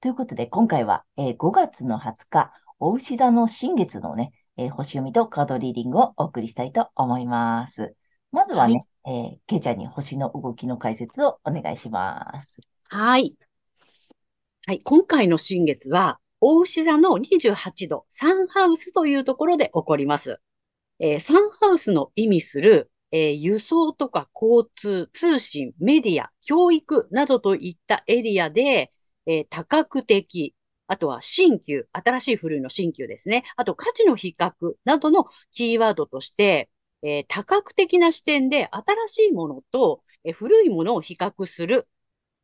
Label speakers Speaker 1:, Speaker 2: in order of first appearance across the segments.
Speaker 1: ということで、今回は、えー、5月の20日、お牛座の新月のね、えー、星読みとカードリーディングをお送りしたいと思います。まずはね、はい、えー、けいちゃんに星の動きの解説をお願いします。
Speaker 2: はい。はい、今回の新月は、大牛座の28度、サンハウスというところで起こります。えー、サンハウスの意味する、えー、輸送とか交通、通信、メディア、教育などといったエリアで、えー、多角的、あとは新旧、新しい古いの新旧ですね。あと価値の比較などのキーワードとして、えー、多角的な視点で新しいものと、えー、古いものを比較する。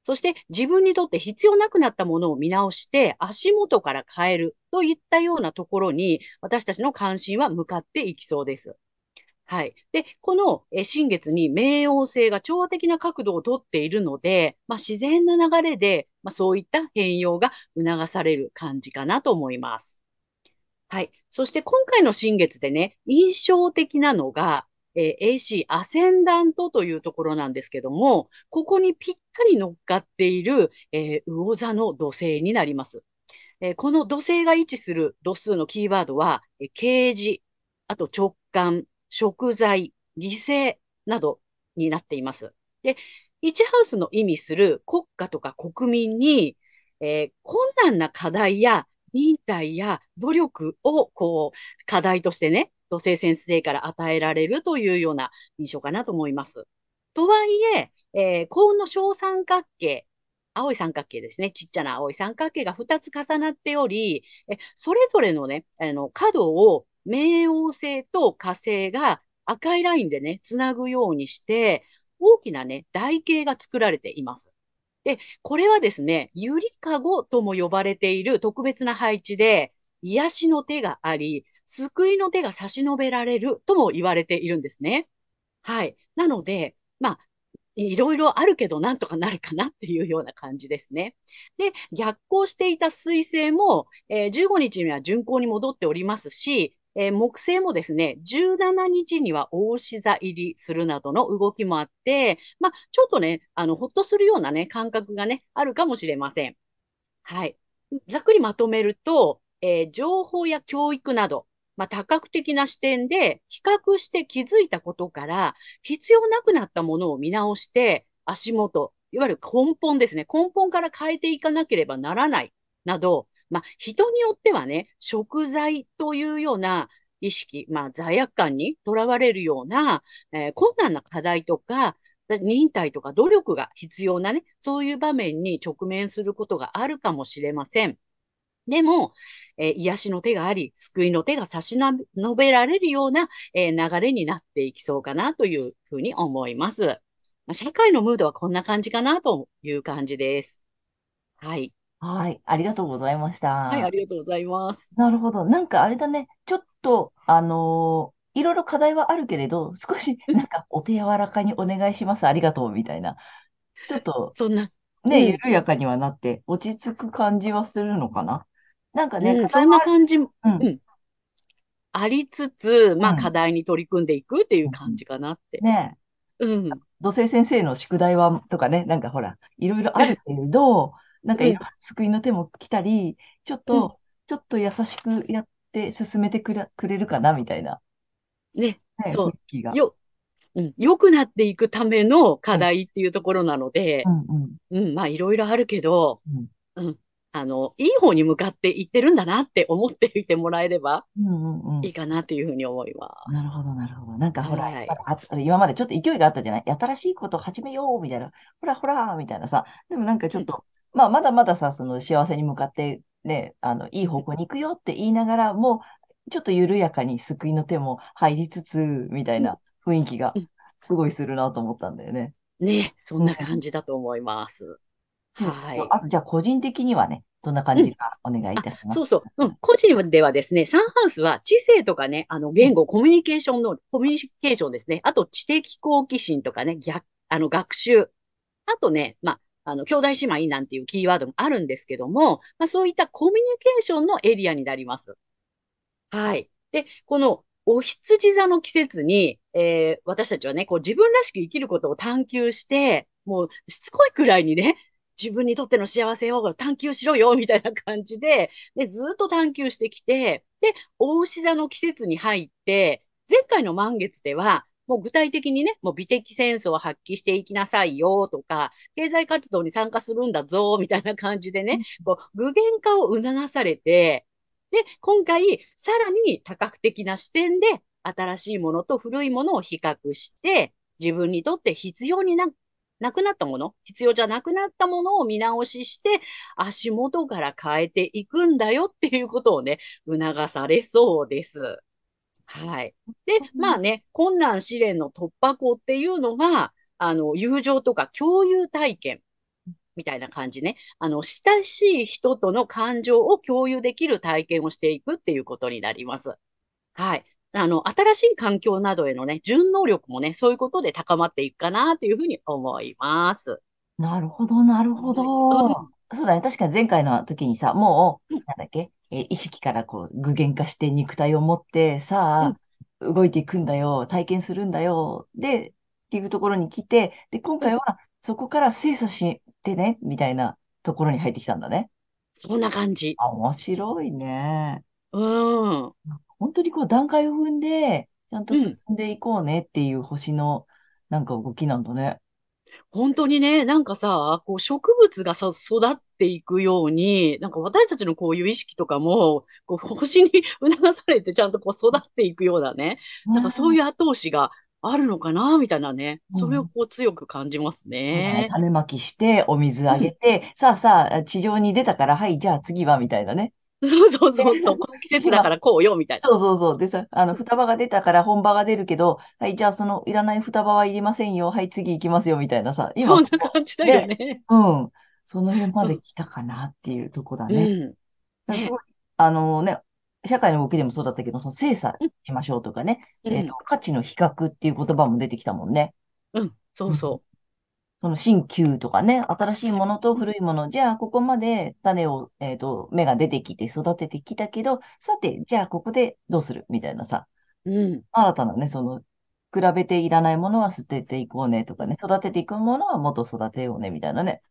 Speaker 2: そして自分にとって必要なくなったものを見直して足元から変えるといったようなところに私たちの関心は向かっていきそうです。はい。で、この新月に冥王星が調和的な角度をとっているので、まあ、自然な流れで、まあ、そういった変容が促される感じかなと思います。はい。そして今回の新月でね、印象的なのが、えー、AC アセンダントというところなんですけども、ここにぴったり乗っかっている、えー、魚座の土星になります。えー、この土星が位置する度数のキーワードは、えー、啓示、あと直感、食材、犠牲などになっています。で、1ハウスの意味する国家とか国民に、えー、困難な課題や忍耐や努力を、こう、課題としてね、土星先生から与えられるというような印象かなと思います。とはいえ、えー、幸運の小三角形、青い三角形ですね。ちっちゃな青い三角形が2つ重なっており、えそれぞれのね、あの、角を冥王星と火星が赤いラインでね、つなぐようにして、大きなね、台形が作られています。で、これはですね、ゆりかごとも呼ばれている特別な配置で、癒しの手があり、救いの手が差し伸べられるとも言われているんですね。はい。なので、まあ、いろいろあるけどなんとかなるかなっていうような感じですね。で、逆行していた水星も、えー、15日には巡行に戻っておりますし、えー、木星もですね、17日には大志座入りするなどの動きもあって、まあ、ちょっとね、あの、ほっとするようなね、感覚がね、あるかもしれません。はい。ざっくりまとめると、えー、情報や教育など、まあ、多角的な視点で比較して気づいたことから、必要なくなったものを見直して、足元、いわゆる根本ですね。根本から変えていかなければならない、など、まあ、人によってはね、食材というような意識、まあ、罪悪感にとらわれるような、えー、困難な課題とか、忍耐とか努力が必要なね、そういう場面に直面することがあるかもしれません。でも、えー、癒しの手があり、救いの手が差し伸べられるような、えー、流れになっていきそうかなというふうに思います。まあ、社会のムードはこんな感じかなという感じです。はい。
Speaker 1: はい。ありがとうございまし
Speaker 2: はい、あ
Speaker 1: た。
Speaker 2: りがとうございます。
Speaker 1: なるほど。なんかあれだね。ちょっと、あのーいろいろ課題はあるけれど、少しなんかお手柔らかにお願いします。ありがとうみたいな。ちょっと
Speaker 2: そんな、
Speaker 1: ね、
Speaker 2: うん、
Speaker 1: 緩やかにはなって落ち着く感じはするのかな？なんかね、
Speaker 2: うん、そんな。感じ、う
Speaker 1: うん、
Speaker 2: ん、ありつつ、まあ課
Speaker 1: うん、
Speaker 2: 題に取り組んでいくっていう
Speaker 1: うん。
Speaker 2: 感じかなって。
Speaker 1: ね
Speaker 2: う
Speaker 1: え、
Speaker 2: ん、
Speaker 1: 土星先生の宿題は、とかね、なんかほら、いろいろあるけれど、なんか救いの手も来たり、ちょっ
Speaker 2: うん。
Speaker 1: と、ちょっと優しくやって進めてくれ、くれるかな、みたいな、
Speaker 2: ね、
Speaker 1: ね、雰囲
Speaker 2: そ
Speaker 1: 気
Speaker 2: う。
Speaker 1: が。
Speaker 2: よ、うん、良くなっていくための課
Speaker 1: うん、
Speaker 2: 題っていうところなので、
Speaker 1: うん、うん、
Speaker 2: うん、まあいろいろあるけど、
Speaker 1: うん。
Speaker 2: うん、あの、いい方に向かっていってるんだなって思っていてもらえれば
Speaker 1: うんうんうん。
Speaker 2: いいかなというふうに思いま
Speaker 1: なるほど、なるほど。なんかほら、
Speaker 2: はい
Speaker 1: あ今までちょっと勢いがあったじゃない？新しいことを始めようみたいな。ほらほらみたいなさ。でもなんかちょっと、まあまだまださ、その幸せに向かってね、あの、いい方向に行くよって言いながら、もうちょっと緩やかに救いの手も入りつつ、みたいな雰囲気が
Speaker 2: うん
Speaker 1: すごいするなと思ったんだよね。
Speaker 2: す。ね、そんな感じだと思います。はい。
Speaker 1: あと、じゃあ個人的にはね、どんな感じかお願いいたします。
Speaker 2: そうそう。うん。個人ではですね、サンハウスは知性とかね、あの、言語、コミュニケーションの、コミュニケーションですね。あと、知的好奇心とかね、逆、あの、学習。あとね、まあ、あの、兄弟姉妹なんていうキーワードもあるんですけども、まあ、そういったコミュニケーションのエリアになります。はい。で、この、お羊座の季節に、えー私たちはね、こう自分らしく生きることを探求して、もうしつこいくらいにね、自分にとっての幸せを探求しろよ、みたいな感じで、で、ずっと探求してきて、で、大牛座の季節に入って、前回の満月では、もう具体的にね、もう美的センスを発揮していきなさいよとか、経済活動に参加するんだぞ、みたいな感じでね、こう具現化を促されて、で、今回、さらに多角的な視点で、新しいものと古いものを比較して、自分にとって必要にな、なくなったもの、必要じゃなくなったものを見直しして、足元から変えていくんだよっていうことをね、促されそうです。はい。で、まあね、困難試練の突破口っていうのが、あの、友情とか共有体験みたいな感じね。あの、親しい人との感情を共有できる体験をしていくっていうことになります。はい。あの、新しい環境などへのね、順応力もね、そういうことで高まっていくかなっていうふうに思います。
Speaker 1: なるほど、なるほ
Speaker 2: う
Speaker 1: ど。そうだね。確かに前回の時にさ、もう、
Speaker 2: うん
Speaker 1: なんだっけ、えー意識からこう具現化して肉体を持って、さあ、動いていくんだよ、体験するんだよ、で、っていうところに来て、で、今回はそこから精査してね、みたいなところに入ってきたんだね。
Speaker 2: そんな感じ。
Speaker 1: あ、面白いね。
Speaker 2: うん。
Speaker 1: 本当にこう段階を踏んで、ちゃんと
Speaker 2: うん
Speaker 1: 進んでいこうねっていう星のなんか動きなんだね。
Speaker 2: 本当にね、なんかさ、こう植物がさ、育っていくように、なんか私たちのこういう意識とかも、こう星に 促されてちゃんとこう育っていくようなね、なんかそう
Speaker 1: い
Speaker 2: いう後押しがあるのかな、みたいなね、
Speaker 1: うん
Speaker 2: それをこう強く感じます
Speaker 1: そうだね
Speaker 2: ね。
Speaker 1: 種まきして、お水あげて、さあさあ、地上に出たから、はい、じゃあ次は、みたいなね。
Speaker 2: そうそうそうそう、この季節だからこうよ、みたいな。
Speaker 1: そうそうそう。でさ、あの、双葉が出たから本葉が出るけど、はい、じゃあそのいらない双葉はいりませんよ。はい、次行きますよ、みたいなさ。今、
Speaker 2: そんな感じだよね。
Speaker 1: うん。その辺まで来たかなっていうとこだ
Speaker 2: う
Speaker 1: ね。
Speaker 2: ん。
Speaker 1: だからすごい、あのね、社会の動きでもそうだったけど、その精査しましょうとかね、
Speaker 2: うん
Speaker 1: えっと、価値の比較っていう言葉も出てきたもんね。
Speaker 2: うん。そうそ
Speaker 1: その新旧とかね、新しいものと古いもの、じゃあここまで種を、えっと、芽が出てきて育ててきたけど、さて、じゃあここでどうするみたいなさ、
Speaker 2: う。うん。
Speaker 1: 新たなね、その、比べていらないものは捨てていこうねとかね、育てていくものはもっと育てようねみたいなね。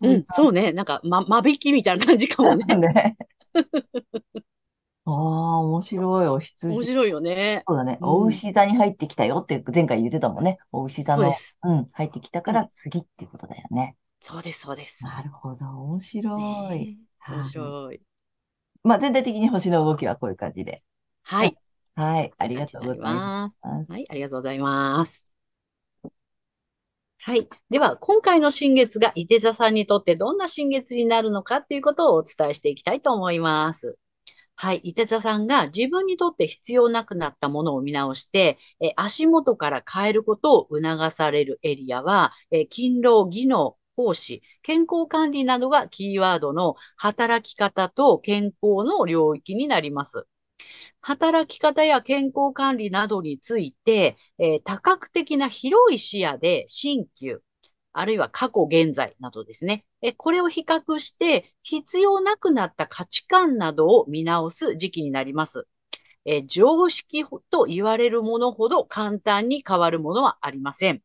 Speaker 2: うん。そうね。なんか、ま、間引きみたいな感じかもね。
Speaker 1: ね。ああ、面白い。お
Speaker 2: 面
Speaker 1: 羊。
Speaker 2: 白いよね。
Speaker 1: そうだね。
Speaker 2: うん
Speaker 1: お牛座に入ってきたよって前回言ってたもんね。お牛座
Speaker 2: うで、す。
Speaker 1: うん、入ってきたから次っていうことだよね。
Speaker 2: そうです、そうです。
Speaker 1: なるほど。面白い。
Speaker 2: ねえ面
Speaker 1: はい
Speaker 2: 白い。
Speaker 1: まあ、全体的に星の動きはこういう感じで。
Speaker 2: はい。
Speaker 1: はい。ありがとうござい。
Speaker 2: ます。はい、ありがとうございます。はい。では、今回の新月が伊手座さんにとってどんな新月になるのかっていうことをお伝えしていきたいと思います。はい。伊手座さんが自分にとって必要なくなったものを見直して、え足元から変えることを促されるエリアは、え勤労、技能、奉仕、健康管理などがキーワードの働き方と健康の領域になります。働き方や健康管理などについて、えー多角的な広い視野で新旧、あるいは過去現在などですね。えこれを比較して必要なくなった価値観などを見直す時期になります。えー常識と言われるものほど簡単に変わるものはありません。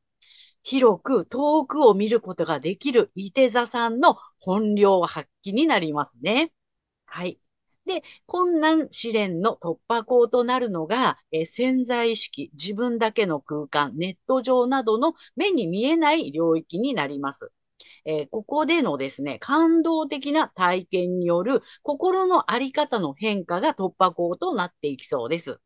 Speaker 2: 広く遠くを見ることができる伊手座さんの本領発揮になりますね。はい。で、困難試練の突破口となるのが、え潜在意識、自分だけの空間、ネット上などの目に見えない領域になります。えーここでのですね、感動的な体験による心のあり方の変化が突破口となっていきそうです。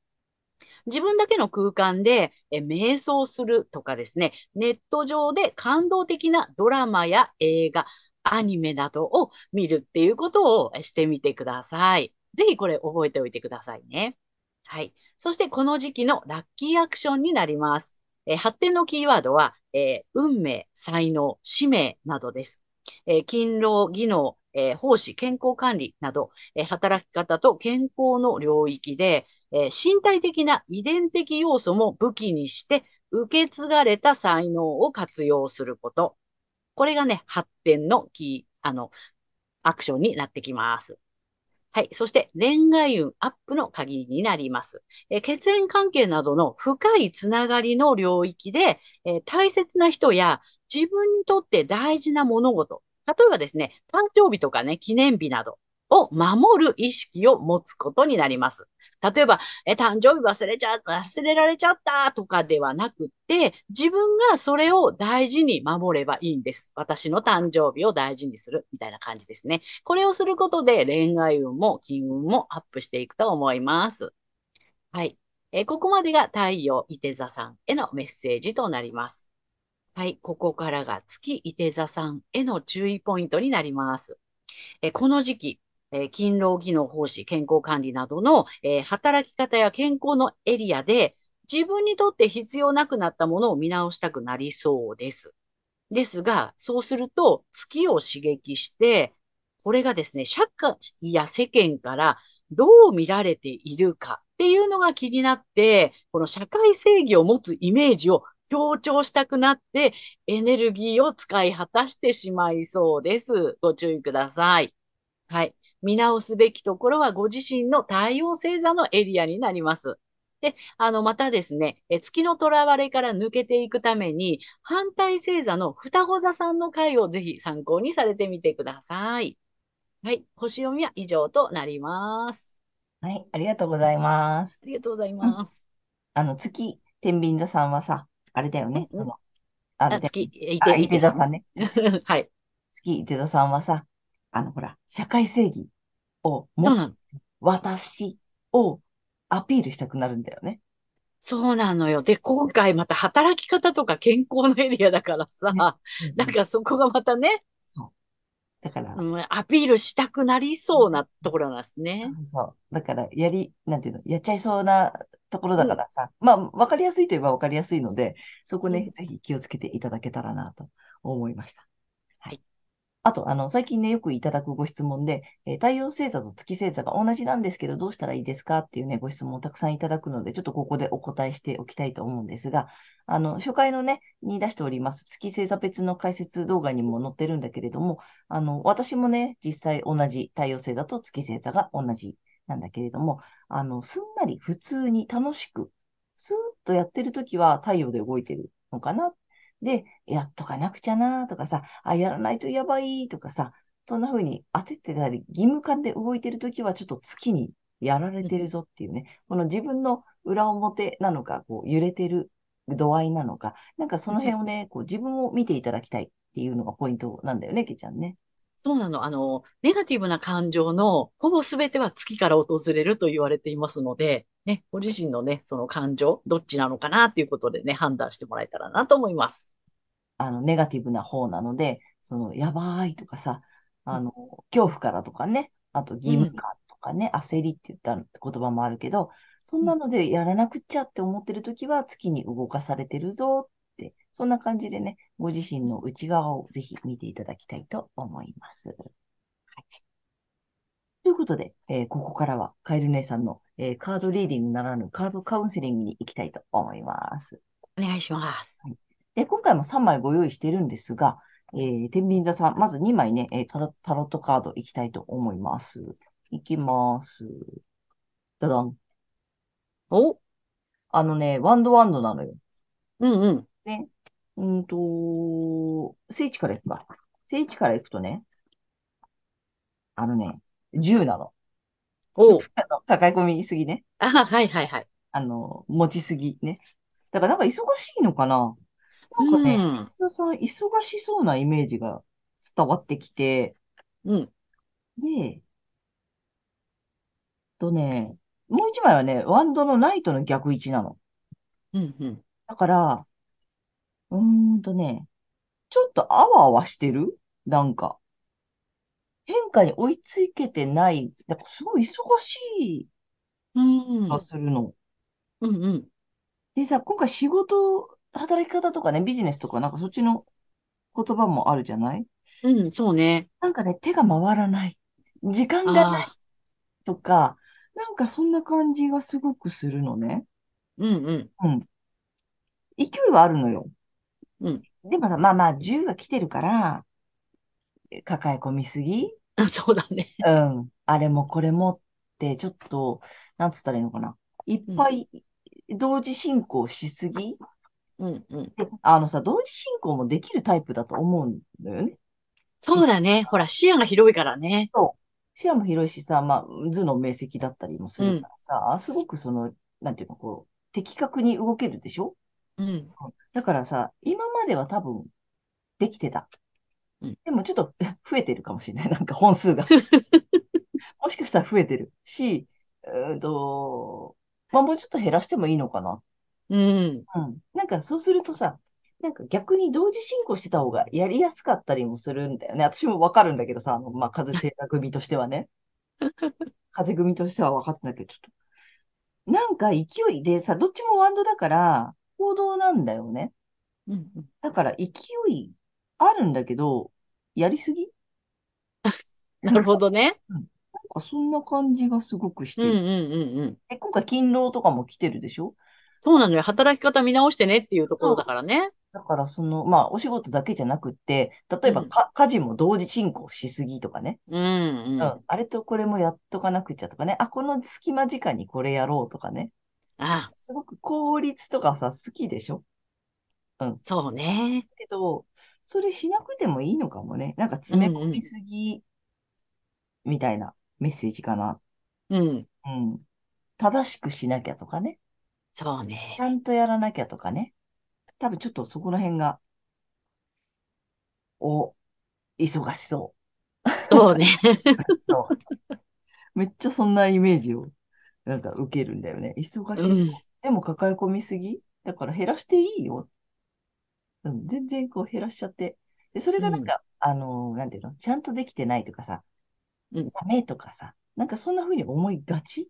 Speaker 2: 自分だけの空間で、え瞑想するとかですね、ネット上で感動的なドラマや映画、アニメなどを見るっていうことをしてみてください。ぜひこれ覚えておいてくださいね。はい。そしてこの時期のラッキーアクションになります。えー発展のキーワードは、えー運命、才能、使命などです。えー勤労、技能、え奉仕、健康管理など、え働き方と健康の領域で、え身体的な遺伝的要素も武器にして受け継がれた才能を活用すること。これがね、発展のキー、あの、アクションになってきます。はい。そして恋愛運アップの鍵になります。え血縁関係などの深いつながりの領域で、え大切な人や自分にとって大事な物事、例えばですね、誕生日とかね、記念日などを守る意識を持つことになります。例えば、え、誕生日忘れちゃ、忘れられちゃったとかではなくて、自分がそれを大事に守ればいいんです。私の誕生日を大事にするみたいな感じですね。これをすることで恋愛運も金運もアップしていくと思います。はい。えここまでが太陽伊手座さんへのメッセージとなります。はい。ここからが月伊手座さんへの注意ポイントになります。えこの時期、え、勤労技能奉仕、健康管理などの、え、働き方や健康のエリアで自分にとって必要なくなったものを見直したくなりそうです。ですが、そうすると月を刺激して、これがですね、社会や世間からどう見られているかっていうのが気になって、この社会正義を持つイメージを強調したくなって、エネルギーを使い果たしてしまいそうです。ご注意ください。はい。見直すべきところはご自身の太陽星座のエリアになります。で、あの、またですね、え月の囚われから抜けていくために、反対星座の双子座さんの回をぜひ参考にされてみてください。はい。星読みは以上となります。
Speaker 1: はい。ありがとうございます。
Speaker 2: ありがとうございます。
Speaker 1: あの、月、天秤座さんはさ、あれだよね。その、
Speaker 2: あれ月、
Speaker 1: いて、いて座さんね。
Speaker 2: はい。
Speaker 1: 月、いて座さんはさ、あの、ほら、社会正義をも、私をアピールしたくなるんだよね。
Speaker 2: そうなのよ。で、今回また働き方とか健康のエリアだからさ、ねうん、なんかそこがまたね、
Speaker 1: そう。だから、
Speaker 2: うん、アピールしたくなりそうなところなんですね。
Speaker 1: そうそう。だから、やり、なんていうの、やっちゃいそうなところだからさ、うん、まあ、わかりやすいといえばわかりやすいので、そこね、ぜひ気をつけていただけたらなと思いました。あと、あの、最近ね、よくいただくご質問で、えー、太陽星座と月星座が同じなんですけど、どうしたらいいですかっていうね、ご質問をたくさんいただくので、ちょっとここでお答えしておきたいと思うんですが、あの、初回のね、に出しております、月星座別の解説動画にも載ってるんだけれども、あの、私もね、実際同じ太陽星座と月星座が同じなんだけれども、あの、すんなり普通に楽しく、スーッとやってるときは太陽で動いてるのかなで、やっとかなくちゃなとかさ、あ、やらないとやばいとかさ、そんな風に焦ってたり、義務感で動いてるときはちょっと月にやられてるぞっていうね、この自分の裏表なのか、こう揺れてる度合いなのか、なんかその辺をね、こう自分を見ていただきたいっていうのがポイントなんだよね、けちゃんね。
Speaker 2: そうなの。あの、ネガティブな感情のほぼ全ては月から訪れると言われていますので、ね、ご自身のね、その感情、どっちなのかなっていうことでね、判断してもらえたらなと思います。
Speaker 1: あの、ネガティブな方なので、その、やばいとかさ、あの、恐怖からとかね、あと義務感とかね、うん、焦りって言った言葉もあるけど、そんなのでやらなくっちゃって思ってるときは月に動かされてるぞって、そんな感じでね、ご自身の内側をぜひ見ていただきたいと思います。はい、ということで、えー、ここからはカエル姉さんの、えー、カードリーディングならぬカードカウンセリングに行きたいと思います。
Speaker 2: お願いします。はい
Speaker 1: で、今回も3枚ご用意してるんですが、えー、天秤座さん、まず2枚ね、えー、タロタロットカードいきたいと思います。いきます。ダダン。
Speaker 2: お？
Speaker 1: あのね、ワンドワンドなのよ。
Speaker 2: うんうん。
Speaker 1: ね。うんと、聖地から行くか。聖地から行くとね、あのね、10なの。
Speaker 2: お
Speaker 1: 抱え込みすぎね。
Speaker 2: あ、はいはいはい。
Speaker 1: あの、持ちすぎね。だからなんか忙しいのかななんかね、うん、さん忙しそうなイメージが伝わってきて、
Speaker 2: うん。
Speaker 1: で、とね、もう一枚はね、ワンドのナイトの逆位置なの。
Speaker 2: うん。うん。
Speaker 1: だから、うーんとね、ちょっとあわあわしてる？なんか、変化に追いつけてない。なんかすごい忙しい
Speaker 2: うん。
Speaker 1: 気がするの。
Speaker 2: うん。うん。
Speaker 1: でさ、今回仕事、働き方とかね、ビジネスとかなんかそっちの言葉もあるじゃない？
Speaker 2: うん。そうね。
Speaker 1: なんかね、手が回らない。時間がない
Speaker 2: ああ。
Speaker 1: とか、なんかそんな感じがすごくするのね。
Speaker 2: うん。うん。
Speaker 1: うん。勢いはあるのよ。
Speaker 2: うん。
Speaker 1: でもさ、まあまあ、10が来てるから、抱え込みすぎ？
Speaker 2: そうだね。
Speaker 1: うん。あれもこれもって、ちょっと、なんつったらいいのかな。いっぱい同時進行しすぎ？
Speaker 2: うん。うん。
Speaker 1: であのさ、同時進行もできるタイプだと思うんだよね。
Speaker 2: そうだね。ほら、視野が広いからね。
Speaker 1: 視野も広いしさ、まあ、図の明晰だったりもするからさ、すごくその、なんていうの、こう、的確に動けるでしょ？
Speaker 2: うん。
Speaker 1: だからさ、今までは多分、できてた
Speaker 2: うん。
Speaker 1: でもちょっと増えてるかもしれない。なんか本数が。もしかしたら増えてるし、うーんと、まあもうちょっと減らしてもいいのかな。
Speaker 2: うん。
Speaker 1: うん。なんかそうするとさ、なんか逆に同時進行してた方がやりやすかったりもするんだよね。私もわかるんだけどさ、あの、まあ、風星座組としてはね。風組としては分かってないけど、ちょっと。なんか勢いでさ、どっちもワンドだから、行動なんだよね。
Speaker 2: うん。うん
Speaker 1: だから勢いあるんだけど、やりすぎ？
Speaker 2: なるほどね。
Speaker 1: なんかそんな感じがすごくして
Speaker 2: うん。うん。
Speaker 1: る。
Speaker 2: うん。うん。
Speaker 1: え、今回勤労とかも来てるでしょ？
Speaker 2: そうなのよ。働き方見直してねっていうところだからね。
Speaker 1: だからその、まあお仕事だけじゃなくって、例えば
Speaker 2: うん
Speaker 1: か、家事も同時進行しすぎとかね。
Speaker 2: うん。
Speaker 1: うん
Speaker 2: うん。
Speaker 1: あれとこれもやっとかなくちゃとかね。あ、この隙間時間にこれやろうとかね。
Speaker 2: ああ、
Speaker 1: すごく効率とかさ、好きでしょ？
Speaker 2: そうね。
Speaker 1: けど、それしなくてもいいのかもね。なんか詰め込みすぎ、みたいなメッセージかな。
Speaker 2: うん。
Speaker 1: うん。正しくしなきゃとかね。
Speaker 2: そうね
Speaker 1: ち。ゃんとやらなきゃとかね。多分ちょっとそこら辺が、お、忙しそ
Speaker 2: そうね。
Speaker 1: う。そう。めっちゃそんなイメージを、なんか受けるんだよね。忙しそう。
Speaker 2: うん。
Speaker 1: でも抱え込みすぎ？だから減らしていいよ。うん、全然こう減らしちゃって。で、それがなんか、あのーなんていうの？ちゃんとできてないとかさ、
Speaker 2: うん
Speaker 1: ダメとかさ、なんかそんな風に思いがち？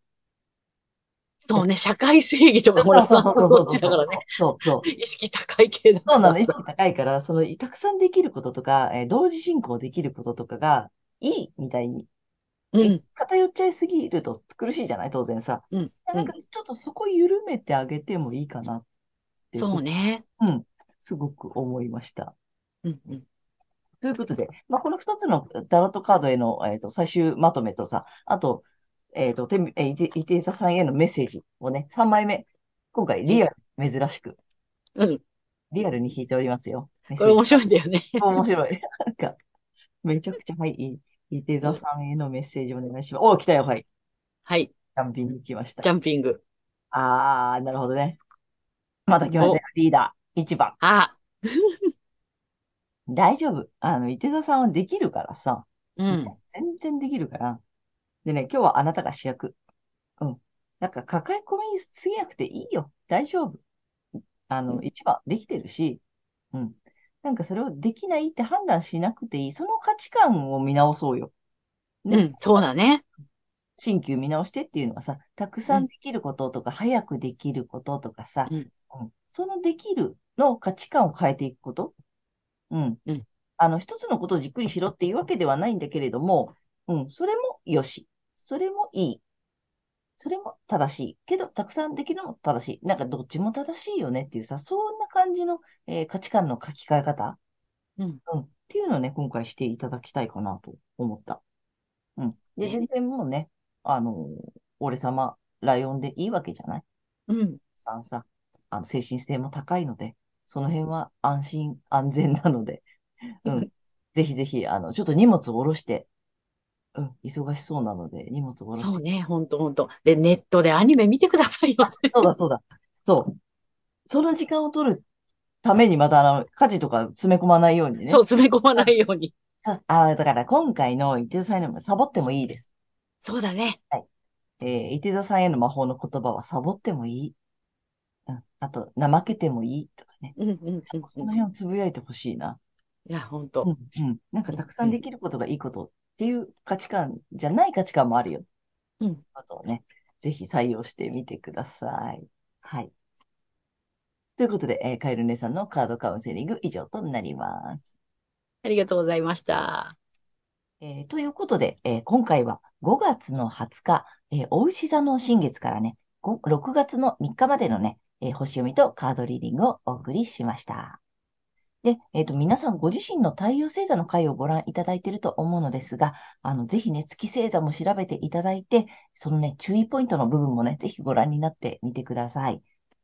Speaker 2: そうね。社会正義とかほら、そうそうちだからね。。
Speaker 1: そうそう。
Speaker 2: 意識高い系だか
Speaker 1: そうなの。意識高いから、その、たくさんできることとか、えー同時進行できることとかが、いいみたいに、
Speaker 2: うん。
Speaker 1: 偏っちゃいすぎると苦しいじゃない？当然さ。
Speaker 2: うん。
Speaker 1: なんかちょっとそこ緩めてあげてもいいかなって。
Speaker 2: そうね。
Speaker 1: うん。すごく思いました。
Speaker 2: うん。うん。
Speaker 1: ということで、まあ、この2つのタロットカードへの、えー、と最終まとめとさ、あと、えっ、と、てんえーいて、いて座さんへのメッセージをね、3枚目、今回リアル、珍しく、
Speaker 2: うん。
Speaker 1: リアルに引いておりますよ。
Speaker 2: これ面
Speaker 1: 白
Speaker 2: 白いんだよね。
Speaker 1: い。面白い。なんか、めちゃくちゃ、はい、いいて座さんへのメッセージお願いします。おー、来たよ、はい。
Speaker 2: はい。
Speaker 1: キャンピング来ました
Speaker 2: キ。ャンピング。
Speaker 1: あー、なるほどね。また来ましたよ、リーダー。1番。
Speaker 2: あ、
Speaker 1: 大丈夫。あの、いて座さんはできるからさ。
Speaker 2: うん。
Speaker 1: 全然できるから。でね、今日はあなたが主役。うん。なんか抱え込みすぎなくていいよ。大丈夫。あの、
Speaker 2: うん
Speaker 1: 一番できてるし、うん。なんかそれをできないって判断しなくていい。その価値観を見直そうよ。ね
Speaker 2: うん。そうだね。
Speaker 1: 新旧見直してっていうのはさ、たくさんできることとか、早くできることとかさ、
Speaker 2: うん
Speaker 1: うんそのできるの価値観を変えていくこと？うん。
Speaker 2: うん
Speaker 1: あの、一つのことをじっくりしろっていうわけではないんだけれども、うん、それもよし。それもいい。それも正しい。けど、たくさんできるのも正しい。なんか、どっちも正しいよねっていうさ、そんな感じの、えー価値観の書き換え方？
Speaker 2: うん。
Speaker 1: うん。っていうのをね、今回していただきたいかなと思った。うん。で、
Speaker 2: ね
Speaker 1: 全然もうね、あのー俺様、ライオンでいいわけじゃない？
Speaker 2: うん。
Speaker 1: さんさ、あの、精神性も高いので、その辺は安心安全なので、う
Speaker 2: うんん。
Speaker 1: ぜひぜひ、あの、ちょっと荷物を下ろして、うん、忙しそうなので、荷物を下ろして。
Speaker 2: そうね。ほんとほんと。で、ネットでアニメ見てくださいよ。
Speaker 1: そうだ、そうだ。そう。その時間を取るためにまた、あの、家事とか詰め込まないようにね。
Speaker 2: そう、詰め込まないように。
Speaker 1: さ、あ、だから今回の伊手座さんへのサボってもいいです。
Speaker 2: そうだね。
Speaker 1: はい。えー、伊手座さんへの魔法の言葉はサボってもいい。うん。あと、怠けてもいいとかね。
Speaker 2: うんうんうん
Speaker 1: その
Speaker 2: うん。
Speaker 1: 辺をつぶやいてほしいな。
Speaker 2: いや、本
Speaker 1: う
Speaker 2: 当。
Speaker 1: んうん。なんか
Speaker 2: うん
Speaker 1: たくさんで
Speaker 2: うん
Speaker 1: きることがいいことっていう価値観じゃない価値観もあるよ。
Speaker 2: うん。
Speaker 1: あとね、ぜひ採用してみてください。はい。ということで、えーカエル姉さんのカードカウンセリング以上となります。
Speaker 2: ありがとうございました。
Speaker 1: えーということで、えー今回は5月の20日、えー、お牛座の新月からね、ご6月の3日までのね、えー星読みとカードリーディングをお送りしました。で、えっと、皆さんご自身の太陽星座の回をご覧いただいていると思うのですが、あの、ぜひね、月星座も調べていただいて、そのね、注意ポイントの部分もね、ぜひご覧になってみてください。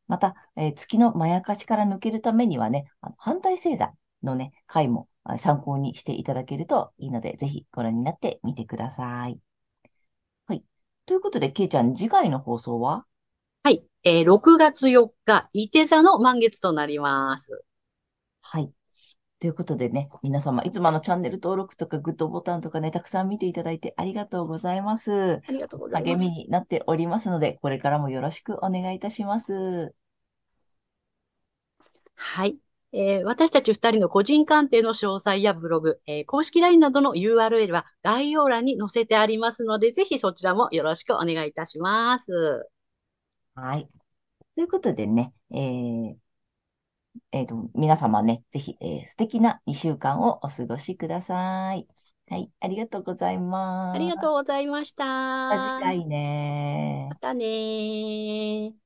Speaker 1: また、えー月のまやかしから抜けるためにはね、あの反対星座のね、回も参考にしていただけるといいので、ぜひご覧になってみてください。はい。ということで、けいちゃん、次回の放送は？
Speaker 2: はい。えー、6月4日、伊手座の満月となります。
Speaker 1: はい。ということでね、皆様、いつもあのチャンネル登録とかグッドボタンとかね、たくさん見ていただいてありがとうございます。
Speaker 2: ありがとうござい
Speaker 1: 励み
Speaker 2: ます。
Speaker 1: になっておりますので、これからもよろしくお願いいたします。
Speaker 2: はい。えー私たち二人の個人鑑定の詳細やブログ、えー公式 LINE などの URL は概要欄に載せてありますので、ぜひそちらもよろしくお願いいたします。
Speaker 1: はい。ということでね、えーえーと、皆様ね、ぜひ、えー素敵な2週間をお過ごしください。はい、ありがとうござい
Speaker 2: ありがとう
Speaker 1: ます。
Speaker 2: ございまし
Speaker 1: また次
Speaker 2: た。
Speaker 1: 回ね
Speaker 2: またねー。